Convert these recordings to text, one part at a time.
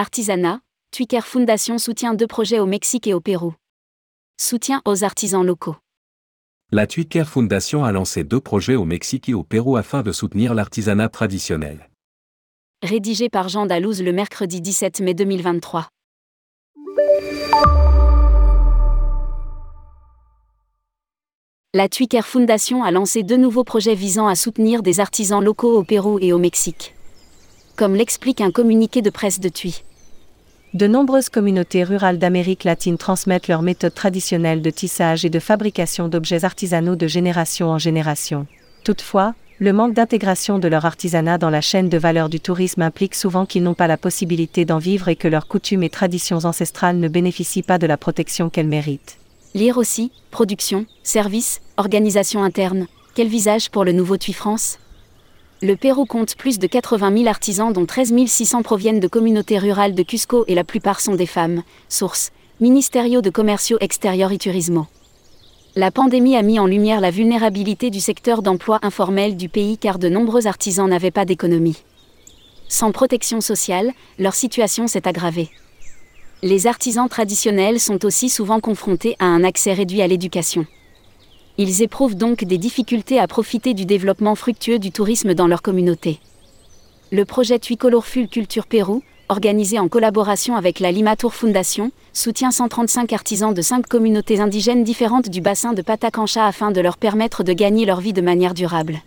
Artisanat, Twiker Foundation soutient deux projets au Mexique et au Pérou. Soutien aux artisans locaux. La Twiker Foundation a lancé deux projets au Mexique et au Pérou afin de soutenir l'artisanat traditionnel. Rédigé par Jean Dalouse le mercredi 17 mai 2023. La Twiker Foundation a lancé deux nouveaux projets visant à soutenir des artisans locaux au Pérou et au Mexique. Comme l'explique un communiqué de presse de TUI. De nombreuses communautés rurales d'Amérique latine transmettent leurs méthodes traditionnelles de tissage et de fabrication d'objets artisanaux de génération en génération. Toutefois, le manque d'intégration de leur artisanat dans la chaîne de valeur du tourisme implique souvent qu'ils n'ont pas la possibilité d'en vivre et que leurs coutumes et traditions ancestrales ne bénéficient pas de la protection qu'elles méritent. Lire aussi, production, service, organisation interne. Quel visage pour le nouveau TUI France? Le Pérou compte plus de 80 000 artisans dont 13 600 proviennent de communautés rurales de Cusco et la plupart sont des femmes. Source Ministériaux de Commercio Exterior y Turismo. La pandémie a mis en lumière la vulnérabilité du secteur d'emploi informel du pays car de nombreux artisans n'avaient pas d'économie. Sans protection sociale, leur situation s'est aggravée. Les artisans traditionnels sont aussi souvent confrontés à un accès réduit à l'éducation. Ils éprouvent donc des difficultés à profiter du développement fructueux du tourisme dans leur communauté. Le projet Tuicolorful Culture Pérou, organisé en collaboration avec la Lima Tour Foundation, soutient 135 artisans de 5 communautés indigènes différentes du bassin de Patacancha afin de leur permettre de gagner leur vie de manière durable.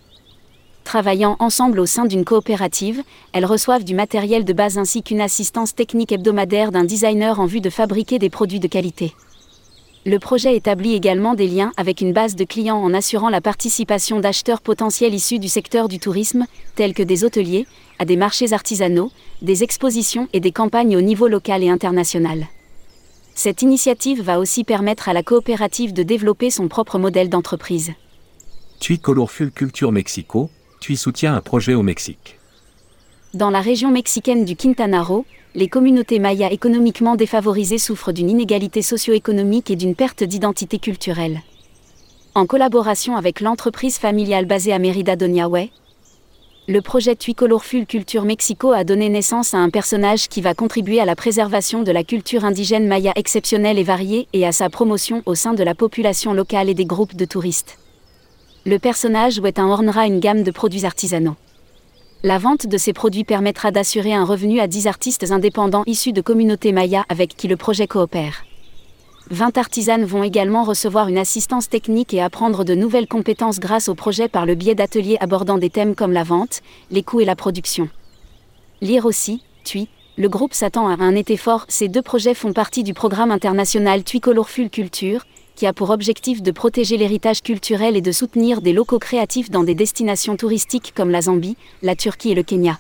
Travaillant ensemble au sein d'une coopérative, elles reçoivent du matériel de base ainsi qu'une assistance technique hebdomadaire d'un designer en vue de fabriquer des produits de qualité. Le projet établit également des liens avec une base de clients en assurant la participation d'acheteurs potentiels issus du secteur du tourisme, tels que des hôteliers, à des marchés artisanaux, des expositions et des campagnes au niveau local et international. Cette initiative va aussi permettre à la coopérative de développer son propre modèle d'entreprise. TUI Colorful Culture Mexico, TUI soutient un projet au Mexique. Dans la région mexicaine du Quintana Roo, les communautés mayas économiquement défavorisées souffrent d'une inégalité socio-économique et d'une perte d'identité culturelle. En collaboration avec l'entreprise familiale basée à Mérida Doniahue, le projet Tuicolorful Culture Mexico a donné naissance à un personnage qui va contribuer à la préservation de la culture indigène maya exceptionnelle et variée et à sa promotion au sein de la population locale et des groupes de touristes le personnage Wetin ornera une gamme de produits artisanaux. La vente de ces produits permettra d'assurer un revenu à 10 artistes indépendants issus de communautés mayas avec qui le projet coopère. 20 artisanes vont également recevoir une assistance technique et apprendre de nouvelles compétences grâce au projet par le biais d'ateliers abordant des thèmes comme la vente, les coûts et la production. Lire aussi, TUI, le groupe s'attend à un été fort. Ces deux projets font partie du programme international TUI Colorful Culture, qui a pour objectif de protéger l'héritage culturel et de soutenir des locaux créatifs dans des destinations touristiques comme la Zambie, la Turquie et le Kenya.